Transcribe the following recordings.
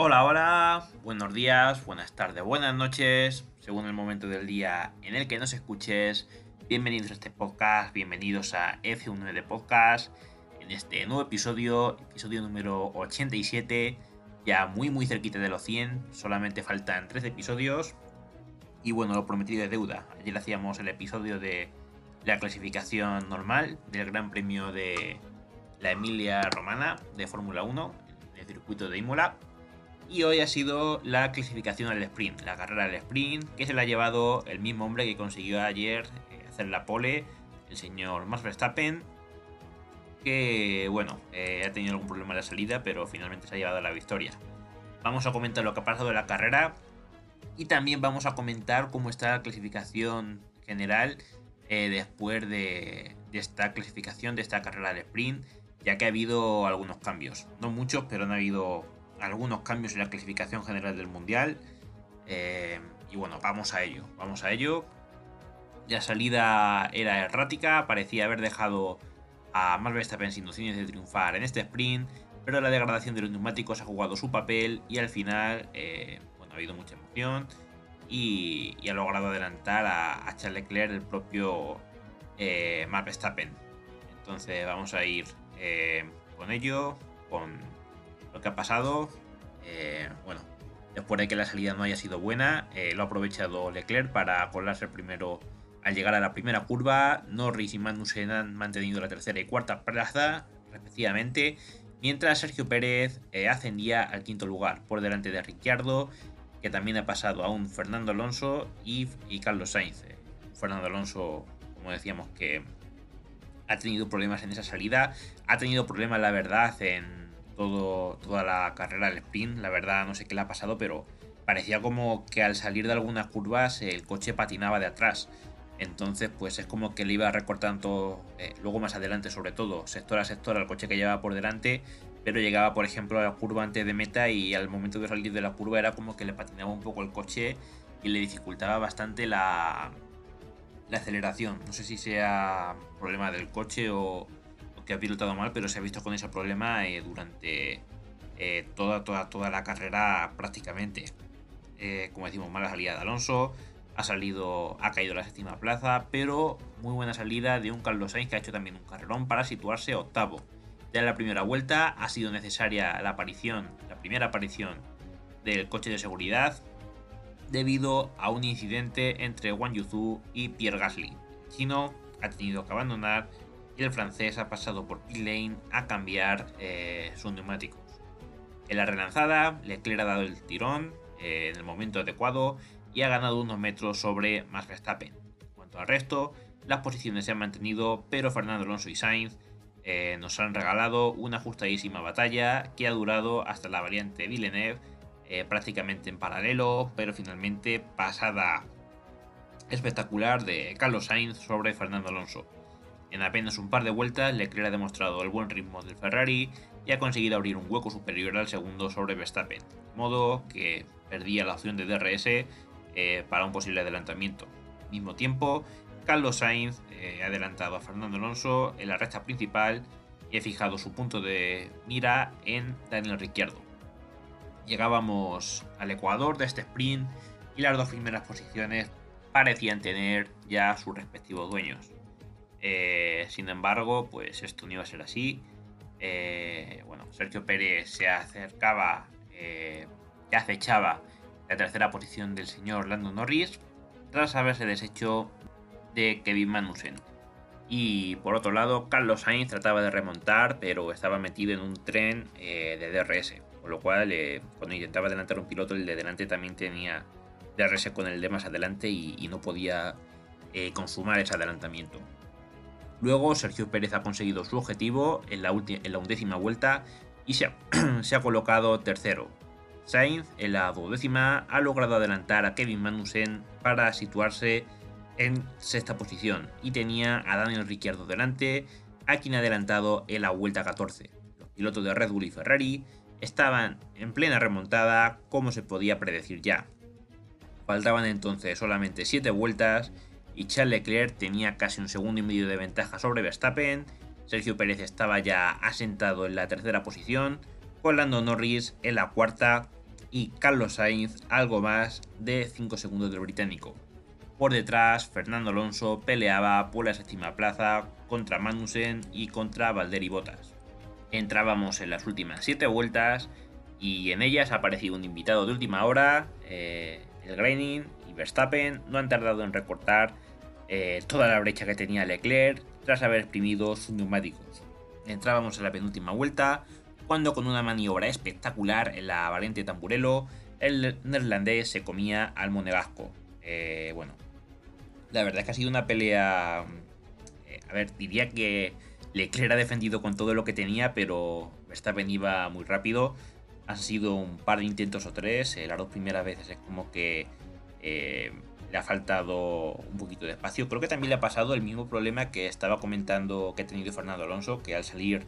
Hola, hola, buenos días, buenas tardes, buenas noches, según el momento del día en el que nos escuches. Bienvenidos a este podcast, bienvenidos a F1 de Podcast, en este nuevo episodio, episodio número 87, ya muy muy cerquita de los 100, solamente faltan 3 episodios. Y bueno, lo prometido de deuda. Ayer hacíamos el episodio de la clasificación normal del Gran Premio de la Emilia Romana de Fórmula 1, en el circuito de Imola. Y hoy ha sido la clasificación al sprint, la carrera del sprint, que se la ha llevado el mismo hombre que consiguió ayer eh, hacer la pole, el señor Max Verstappen, que bueno, eh, ha tenido algún problema en la salida, pero finalmente se ha llevado la victoria. Vamos a comentar lo que ha pasado en la carrera y también vamos a comentar cómo está la clasificación general eh, después de, de esta clasificación, de esta carrera del sprint, ya que ha habido algunos cambios. No muchos, pero han habido algunos cambios en la clasificación general del mundial. Eh, y bueno, vamos a ello, vamos a ello. La salida era errática, parecía haber dejado a Max Verstappen sin opciones de triunfar en este sprint, pero la degradación de los neumáticos ha jugado su papel y al final, eh, bueno, ha habido mucha emoción y, ha logrado adelantar a, Charles Leclerc el propio eh, Max Verstappen. Entonces vamos a ir eh, con ello, con lo que ha pasado. Eh, bueno, después de que la salida no haya sido buena, eh, lo ha aprovechado Leclerc para colarse primero al llegar a la primera curva. Norris y Magnussen han mantenido la tercera y cuarta plaza, respectivamente, mientras Sergio Pérez eh, ascendía al quinto lugar, por delante de Ricciardo, que también ha pasado a un Fernando Alonso y, Carlos Sainz. Fernando Alonso, como decíamos, que ha tenido problemas en esa salida, ha tenido problemas, la verdad, en toda la carrera del sprint. La verdad, no sé qué le ha pasado, pero parecía como que al salir de algunas curvas el coche patinaba de atrás. Entonces, pues es como que le iba recortando, eh, luego más adelante, sobre todo, sector a sector al coche que llevaba por delante, pero llegaba, por ejemplo, a la curva antes de meta y al momento de salir de la curva era como que le patinaba un poco el coche y le dificultaba bastante la, la aceleración. No sé si sea problema del coche o, que ha pilotado mal, pero se ha visto con ese problema eh, durante eh, toda, toda, toda la carrera prácticamente. Eh, como decimos, mala salida de Alonso, ha salido, ha caído a la séptima plaza, pero muy buena salida de un Carlos Sainz que ha hecho también un carrerón para situarse octavo. Ya en la primera vuelta ha sido necesaria la aparición, la primera aparición del coche de seguridad debido a un incidente entre Wang Yuzu y Pierre Gasly. Chino ha tenido que abandonar el francés ha pasado por pit lane a cambiar eh, sus neumáticos. En la relanzada, Leclerc ha dado el tirón eh, en el momento adecuado y ha ganado unos metros sobre Max Verstappen. En cuanto al resto, las posiciones se han mantenido, pero Fernando Alonso y Sainz eh, nos han regalado una ajustadísima batalla que ha durado hasta la variante Villeneuve, prácticamente en paralelo, pero finalmente pasada espectacular de Carlos Sainz sobre Fernando Alonso. En apenas un par de vueltas, Leclerc ha demostrado el buen ritmo del Ferrari y ha conseguido abrir un hueco superior al segundo sobre Verstappen, modo que perdía la opción de DRS eh, para un posible adelantamiento. Al mismo tiempo, Carlos Sainz eh, ha adelantado a Fernando Alonso en la recta principal y ha fijado su punto de mira en Daniel Ricciardo. Llegábamos al Ecuador de este sprint y las dos primeras posiciones parecían tener ya sus respectivos dueños. Eh, sin embargo, pues esto no iba a ser así. Eh, bueno, Sergio Pérez se acercaba, eh, acechaba la tercera posición del señor Lando Norris tras haberse deshecho de Kevin Magnussen. Y por otro lado, Carlos Sainz trataba de remontar, pero estaba metido en un tren de DRS. Con lo cual, cuando intentaba adelantar un piloto, el de delante también tenía DRS con el de más adelante y no podía consumar ese adelantamiento. Luego Sergio Pérez ha conseguido su objetivo en la, undécima vuelta y se ha, colocado tercero. Sainz en la duodécima ha logrado adelantar a Kevin Magnussen para situarse en sexta posición y tenía a Daniel Ricciardo delante, a quien ha adelantado en la vuelta 14. Los pilotos de Red Bull y Ferrari estaban en plena remontada como se podía predecir ya. Faltaban entonces solamente 7 vueltas y Charles Leclerc tenía casi un segundo y medio de ventaja sobre Verstappen, Sergio Pérez estaba ya asentado en la tercera posición, con Lando Norris en la cuarta y Carlos Sainz algo más de 5 segundos del británico. Por detrás, Fernando Alonso peleaba por la séptima plaza contra Magnussen y contra Valtteri Bottas. Entrábamos en las últimas 7 vueltas y en ellas ha aparecido un invitado de última hora, eh, el Graining y Verstappen no han tardado en recortar eh, toda la brecha que tenía Leclerc tras haber exprimido sus neumáticos. Entrábamos en la penúltima vuelta, cuando con una maniobra espectacular en la variante Tamburello, el neerlandés se comía al monegasco. Eh, bueno, la verdad es que ha sido una pelea... Eh, a ver, diría que Leclerc ha defendido con todo lo que tenía, pero Verstappen iba muy rápido. Han sido un par de intentos o tres. las dos primeras veces es como que le ha faltado un poquito de espacio. Creo que también le ha pasado el mismo problema que estaba comentando que ha tenido Fernando Alonso, que al salir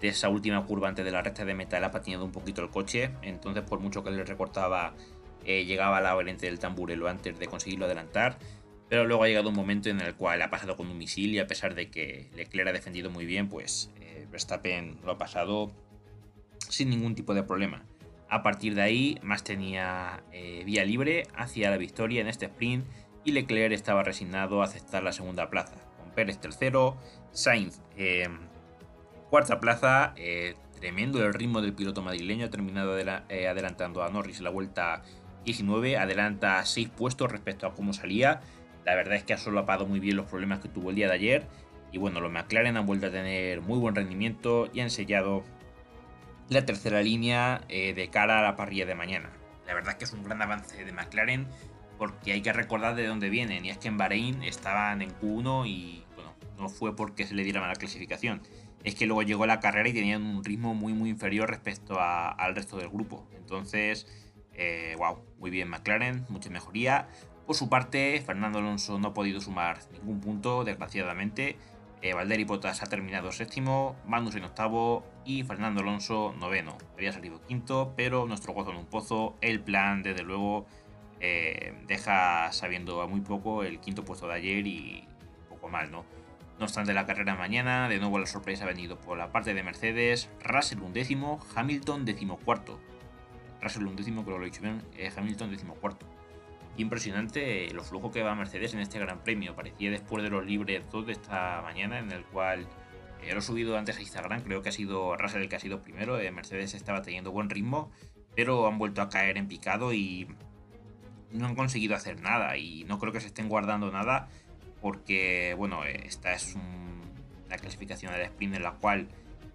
de esa última curva antes de la recta de metal ha patinado un poquito el coche. Entonces, por mucho que le recortaba, eh, llegaba a la del tamburelo antes de conseguirlo adelantar. Pero luego ha llegado un momento en el cual ha pasado con un misil y a pesar de que Leclerc ha defendido muy bien, pues eh, Verstappen lo ha pasado sin ningún tipo de problema. A partir de ahí, Más tenía eh, vía libre hacia la victoria en este sprint y Leclerc estaba resignado a aceptar la segunda plaza, con Pérez tercero, Sainz em, cuarta plaza, eh, tremendo el ritmo del piloto madrileño, ha terminado eh, adelantando a Norris en la vuelta 19, adelanta 6 puestos respecto a cómo salía, la verdad es que ha solapado muy bien los problemas que tuvo el día de ayer. Y bueno, los McLaren han vuelto a tener muy buen rendimiento y han sellado la tercera línea eh, de cara a la parrilla de mañana. La verdad es que es un gran avance de McLaren porque hay que recordar de dónde vienen y es que en Bahrein estaban en Q1 y bueno, no fue porque se le diera mala clasificación, es que luego llegó la carrera y tenían un ritmo muy muy inferior respecto al resto del grupo. Entonces, wow, eh, muy bien McLaren, mucha mejoría. Por su parte, Fernando Alonso no ha podido sumar ningún punto, desgraciadamente. Eh, Valderi Bottas ha terminado séptimo, en octavo y Fernando Alonso noveno. Había salido quinto, pero nuestro gozo en un pozo. El plan, desde luego, eh, deja sabiendo a muy poco el quinto puesto de ayer y poco mal, ¿no? No obstante, la carrera mañana, de nuevo la sorpresa ha venido por la parte de Mercedes. Russell undécimo, Hamilton decimocuarto. Russell undécimo, creo que lo he dicho bien, eh, Hamilton decimocuarto impresionante lo flujo que va Mercedes en este Gran Premio. Parecía después de los libres 2 de esta mañana, en el cual eh, lo he subido antes a Instagram, creo que ha sido Russell el que ha sido primero. Eh, Mercedes estaba teniendo buen ritmo, pero han vuelto a caer en picado y no han conseguido hacer nada. Y no creo que se estén guardando nada, porque, bueno, eh, esta es una clasificación de sprint en la cual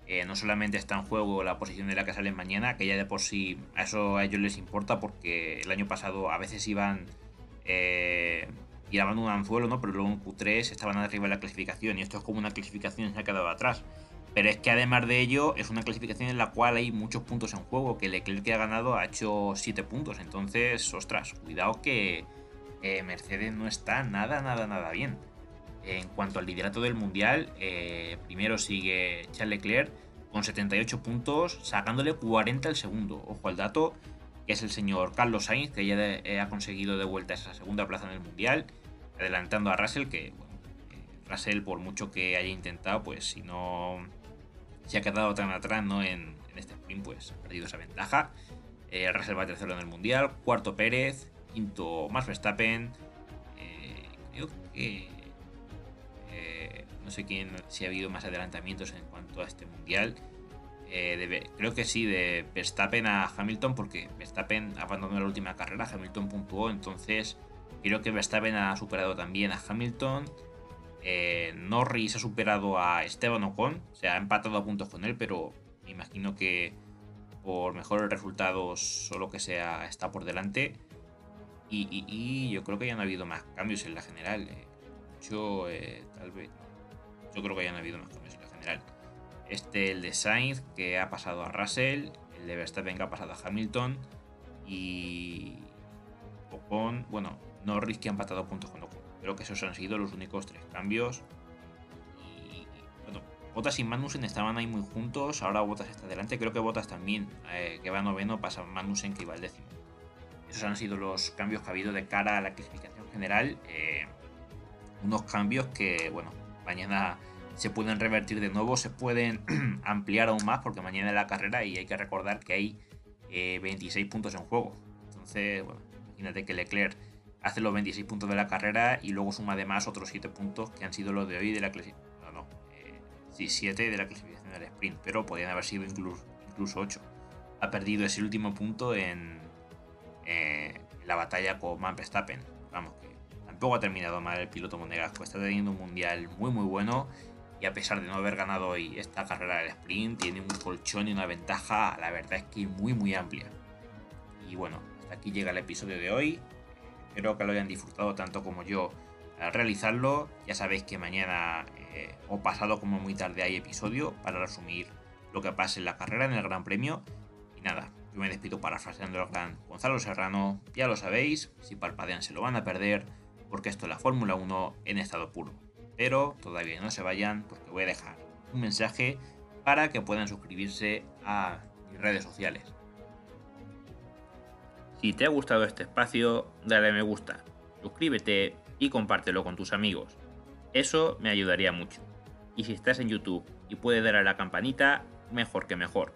eh, no solamente está en juego la posición de la que salen mañana, que ya de por sí a eso a ellos les importa porque el año pasado a veces iban eh, un anzuelo, ¿no? Pero luego en Q3 estaban arriba de la clasificación y esto es como una clasificación que se ha quedado atrás. Pero es que además de ello es una clasificación en la cual hay muchos puntos en juego, que Leclerc que ha ganado ha hecho 7 puntos. Entonces, ostras, cuidado que eh, Mercedes no está nada, nada, nada bien. En cuanto al liderato del mundial, eh, primero sigue Charles Leclerc con 78 puntos, sacándole 40 el segundo. Ojo al dato, que es el señor Carlos Sainz, que ya eh, ha conseguido de vuelta esa segunda plaza en el mundial, adelantando a Russell, que eh, Russell, por mucho que haya intentado, pues si no se ha quedado tan atrás ¿no? en, este sprint, pues ha perdido esa ventaja. Russell va tercero en el mundial, cuarto Pérez, quinto Max Verstappen. creo que no sé quién, si ha habido más adelantamientos en cuanto a este mundial. Eh, creo que sí, de Verstappen a Hamilton, porque Verstappen abandonó la última carrera, Hamilton puntuó, entonces creo que Verstappen ha superado también a Hamilton. Eh, Norris ha superado a Esteban Ocon, o sea, ha empatado a puntos con él, pero me imagino que por mejores resultados o lo que sea está por delante. Y, yo creo que ya no ha habido más cambios en la general. Eh. Yo, tal vez, yo creo que ya no ha habido más cambios en la general. Este, el de Sainz, que ha pasado a Russell, el de Verstappen que ha pasado a Hamilton y Ocon, bueno, Norris que ha empatado puntos con Ocon. Creo que esos han sido los únicos tres cambios. Y bueno, Bottas y Magnussen estaban ahí muy juntos, ahora Bottas está delante, creo que Bottas también, eh, que va noveno, pasa Magnussen que iba al décimo. Esos han sido los cambios que ha habido de cara a la clasificación general. Eh, unos cambios que, bueno, mañana se pueden revertir de nuevo, se pueden ampliar aún más porque mañana es la carrera y hay que recordar que hay 26 puntos en juego. Entonces, bueno, imagínate que Leclerc hace los 26 puntos de la carrera y luego suma además otros 7 puntos que han sido los de hoy de la clasificación. No, no, sí, 7 de la clasificación del sprint, pero podrían haber sido incluso, incluso 8. Ha perdido ese último punto en, en la batalla con Max Verstappen. Vamos, que tampoco ha terminado mal el piloto monegasco. Está teniendo un mundial muy, muy bueno. Y a pesar de no haber ganado hoy esta carrera del sprint, tiene un colchón y una ventaja, la verdad es que muy, muy amplia. Y bueno, hasta aquí llega el episodio de hoy. Espero que lo hayan disfrutado tanto como yo al realizarlo. Ya sabéis que mañana eh, o pasado como muy tarde hay episodio para resumir lo que pase en la carrera en el Gran Premio. Y nada, yo me despido parafraseando al gran Gonzalo Serrano. Ya lo sabéis, si parpadean se lo van a perder, porque esto es la Fórmula 1 en estado puro. Pero todavía no se vayan, porque voy a dejar un mensaje para que puedan suscribirse a mis redes sociales. Si te ha gustado este espacio, dale me gusta, suscríbete y compártelo con tus amigos. Eso me ayudaría mucho. Y si estás en YouTube y puedes dar a la campanita, mejor que mejor.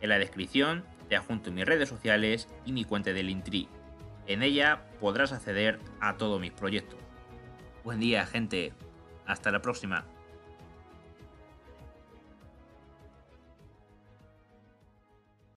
En la descripción te adjunto mis redes sociales y mi cuenta del Intri. En ella podrás acceder a todos mis proyectos. Buen día, gente. Hasta la próxima.